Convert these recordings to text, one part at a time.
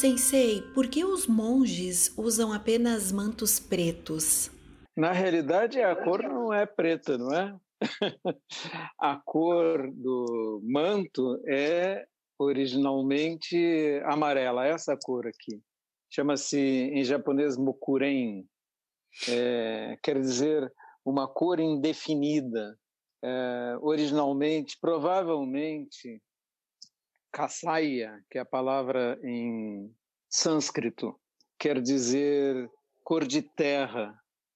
Sensei, por que os monges usam apenas mantos pretos? Na realidade, a cor não é preta, não é? a cor do manto é originalmente amarela, essa cor aqui. Chama-se em japonês mokuren, é, quer dizer uma cor indefinida. É, originalmente, provavelmente, kasaya, que é a palavra em sânscrito, quer dizer cor de terra,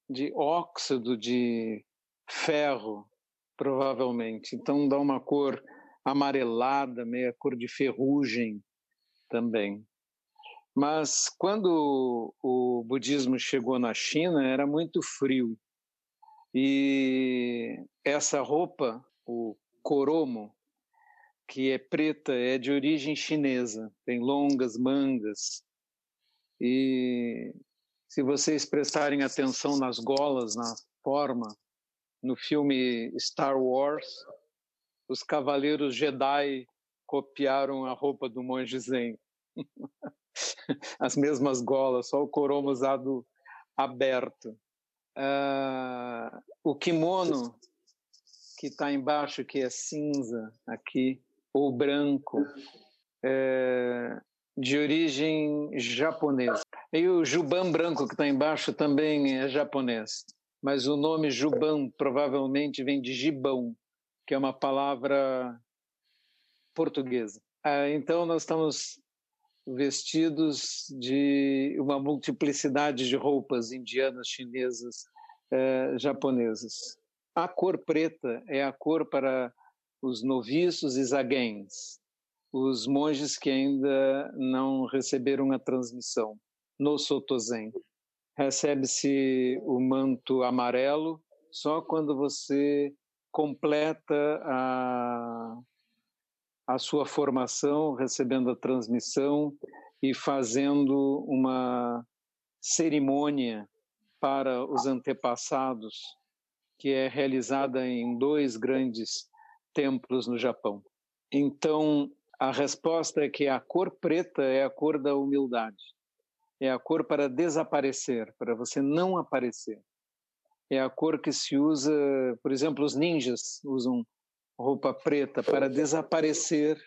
de óxido de ferro, provavelmente. Então dá uma cor amarelada, meia cor de ferrugem também. Mas quando o budismo chegou na China, era muito frio. E essa roupa, o koromo, que é preta, é de origem chinesa, tem longas mangas. E se vocês prestarem atenção nas golas, na forma, no filme Star Wars, os cavaleiros Jedi copiaram a roupa do monge Zen. As mesmas golas, só o coromo usado aberto. Uh, o kimono que está embaixo, que é cinza aqui, ou branco, é de origem japonesa. E o juban branco que está embaixo também é japonês mas o nome Juban provavelmente vem de gibão, que é uma palavra portuguesa. Ah, então nós estamos vestidos de uma multiplicidade de roupas indianas, chinesas, eh, japonesas. A cor preta é a cor para os noviços e zaguens, os monges que ainda não receberam a transmissão no Sotozen recebe-se o manto amarelo só quando você completa a, a sua formação, recebendo a transmissão e fazendo uma cerimônia para os antepassados, que é realizada em dois grandes templos no Japão. Então, a resposta é que a cor preta é a cor da humildade é a cor para desaparecer, para você não aparecer. É a cor que se usa, por exemplo, os ninjas usam roupa preta para desaparecer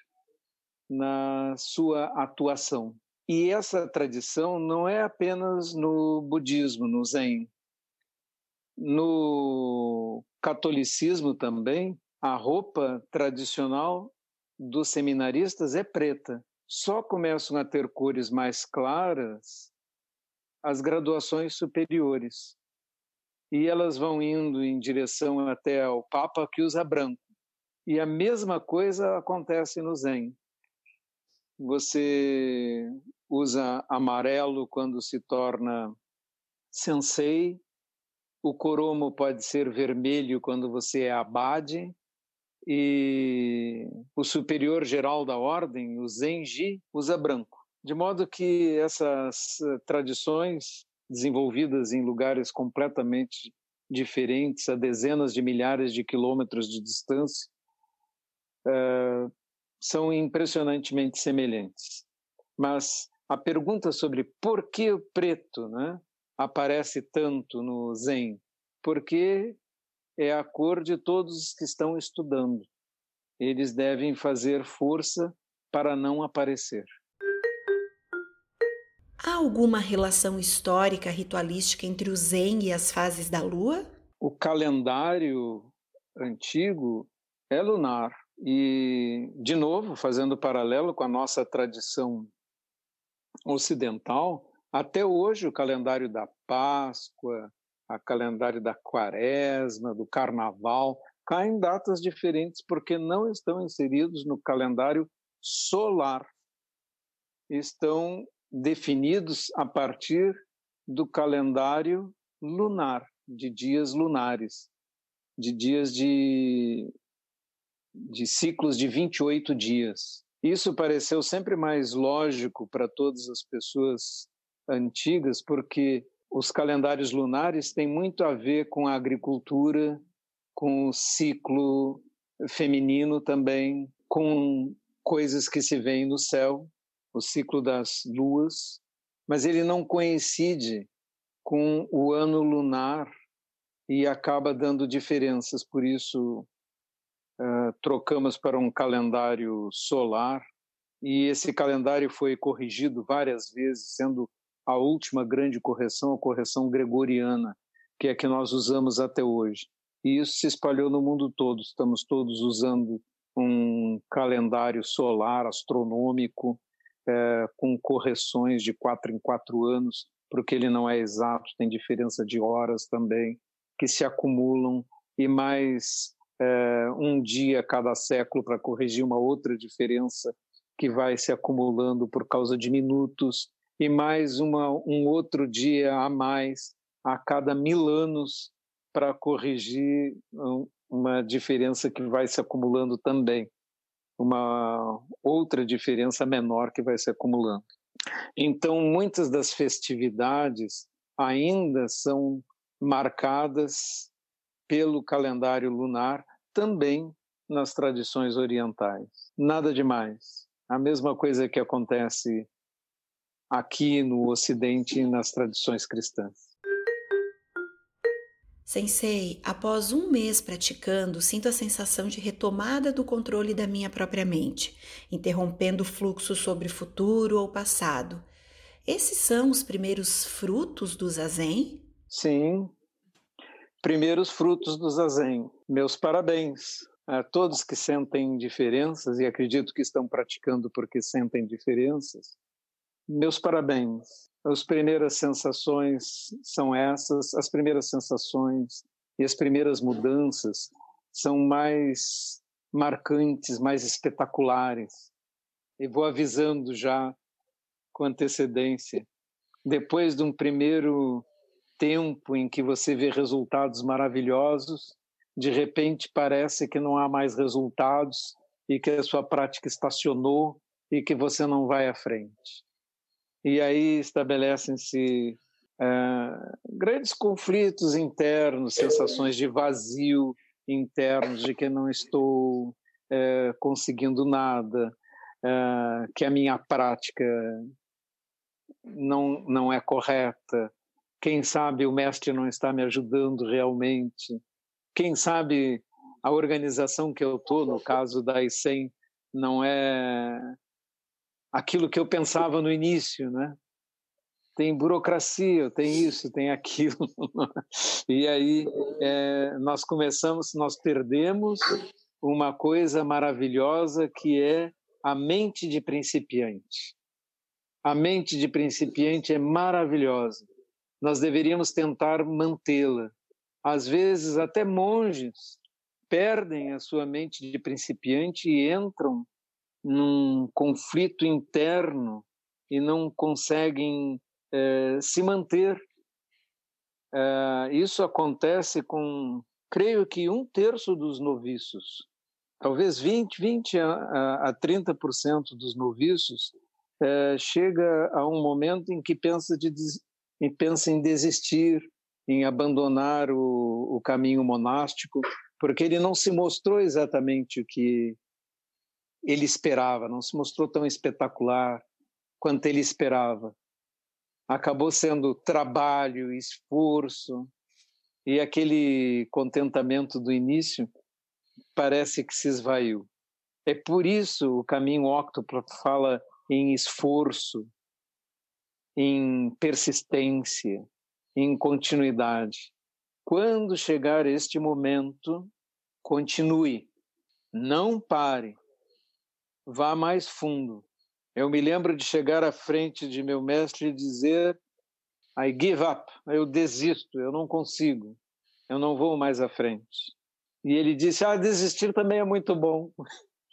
na sua atuação. E essa tradição não é apenas no budismo, no Zen. No catolicismo também, a roupa tradicional dos seminaristas é preta só começam a ter cores mais claras as graduações superiores. E elas vão indo em direção até ao Papa que usa branco. E a mesma coisa acontece no Zen. Você usa amarelo quando se torna sensei, o coromo pode ser vermelho quando você é abade, e o superior geral da ordem, o Zenji, usa branco. De modo que essas eh, tradições desenvolvidas em lugares completamente diferentes, a dezenas de milhares de quilômetros de distância, uh, são impressionantemente semelhantes. Mas a pergunta sobre por que o preto né, aparece tanto no Zen, porque é a cor de todos os que estão estudando. Eles devem fazer força para não aparecer. Há alguma relação histórica ritualística entre o Zen e as fases da Lua? O calendário antigo é lunar. E, de novo, fazendo paralelo com a nossa tradição ocidental, até hoje o calendário da Páscoa, a calendário da quaresma, do carnaval, caem datas diferentes porque não estão inseridos no calendário solar. Estão definidos a partir do calendário lunar, de dias lunares, de dias de, de ciclos de 28 dias. Isso pareceu sempre mais lógico para todas as pessoas antigas, porque os calendários lunares têm muito a ver com a agricultura, com o ciclo feminino também, com coisas que se veem no céu o ciclo das luas, mas ele não coincide com o ano lunar e acaba dando diferenças. Por isso, uh, trocamos para um calendário solar e esse calendário foi corrigido várias vezes, sendo a última grande correção a correção gregoriana, que é a que nós usamos até hoje. E isso se espalhou no mundo todo. Estamos todos usando um calendário solar astronômico é, com correções de quatro em quatro anos, porque ele não é exato, tem diferença de horas também que se acumulam e mais é, um dia cada século para corrigir uma outra diferença que vai se acumulando por causa de minutos e mais uma, um outro dia a mais a cada mil anos para corrigir uma diferença que vai se acumulando também, uma outra diferença menor que vai se acumulando. Então, muitas das festividades ainda são marcadas pelo calendário lunar, também nas tradições orientais. Nada demais. A mesma coisa que acontece aqui no Ocidente e nas tradições cristãs. Sensei, após um mês praticando, sinto a sensação de retomada do controle da minha própria mente, interrompendo o fluxo sobre futuro ou passado. Esses são os primeiros frutos do zazen? Sim, primeiros frutos do zazen. Meus parabéns a todos que sentem diferenças e acredito que estão praticando porque sentem diferenças. Meus parabéns. As primeiras sensações são essas, as primeiras sensações e as primeiras mudanças são mais marcantes, mais espetaculares. E vou avisando já com antecedência. Depois de um primeiro tempo em que você vê resultados maravilhosos, de repente parece que não há mais resultados e que a sua prática estacionou e que você não vai à frente. E aí estabelecem-se uh, grandes conflitos internos, sensações de vazio internos, de que não estou uh, conseguindo nada, uh, que a minha prática não, não é correta, quem sabe o mestre não está me ajudando realmente. Quem sabe a organização que eu estou, no caso da ICEM, não é aquilo que eu pensava no início, né? Tem burocracia, tem isso, tem aquilo. e aí é, nós começamos, nós perdemos uma coisa maravilhosa que é a mente de principiante. A mente de principiante é maravilhosa nós deveríamos tentar mantê-la. Às vezes, até monges perdem a sua mente de principiante e entram num conflito interno e não conseguem eh, se manter. Eh, isso acontece com, creio que, um terço dos noviços. Talvez 20, 20 a, a 30% dos noviços eh, chega a um momento em que pensa de e pensa em desistir, em abandonar o, o caminho monástico, porque ele não se mostrou exatamente o que ele esperava, não se mostrou tão espetacular quanto ele esperava. Acabou sendo trabalho, esforço, e aquele contentamento do início parece que se esvaiu. É por isso o caminho óctuplo fala em esforço, em persistência, em continuidade. Quando chegar este momento, continue, não pare, vá mais fundo. Eu me lembro de chegar à frente de meu mestre e dizer: I give up, eu desisto, eu não consigo, eu não vou mais à frente. E ele disse: Ah, desistir também é muito bom.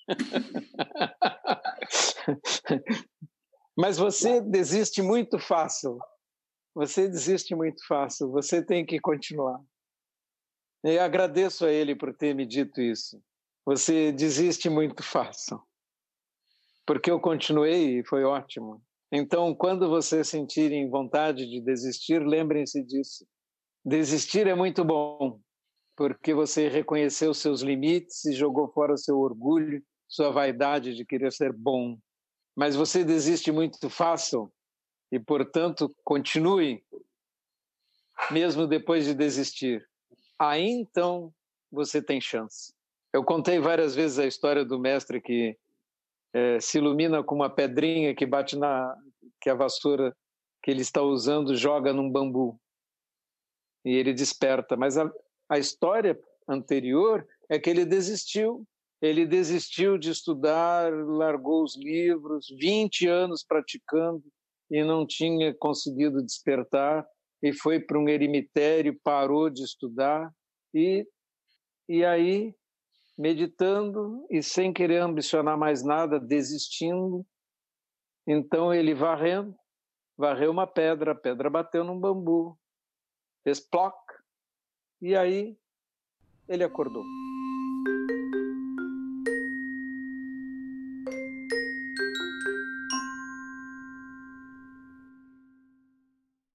Mas você desiste muito fácil. Você desiste muito fácil. Você tem que continuar. E agradeço a ele por ter me dito isso. Você desiste muito fácil. Porque eu continuei e foi ótimo. Então, quando vocês sentirem vontade de desistir, lembrem-se disso. Desistir é muito bom, porque você reconheceu seus limites e jogou fora seu orgulho, sua vaidade de querer ser bom. mas você desiste muito fácil e, portanto, continue, mesmo depois de desistir. Aí então você tem chance. Eu contei várias vezes a história do mestre que é, se ilumina com uma pedrinha que bate na que a vassoura que ele está usando joga num bambu e ele desperta. Mas a, a história anterior é que ele desistiu. Ele desistiu de estudar, largou os livros, 20 anos praticando e não tinha conseguido despertar e foi para um eremitério, parou de estudar e e aí meditando e sem querer ambicionar mais nada, desistindo. Então ele varrendo, varreu uma pedra, a pedra bateu num bambu, fez ploc, e aí ele acordou.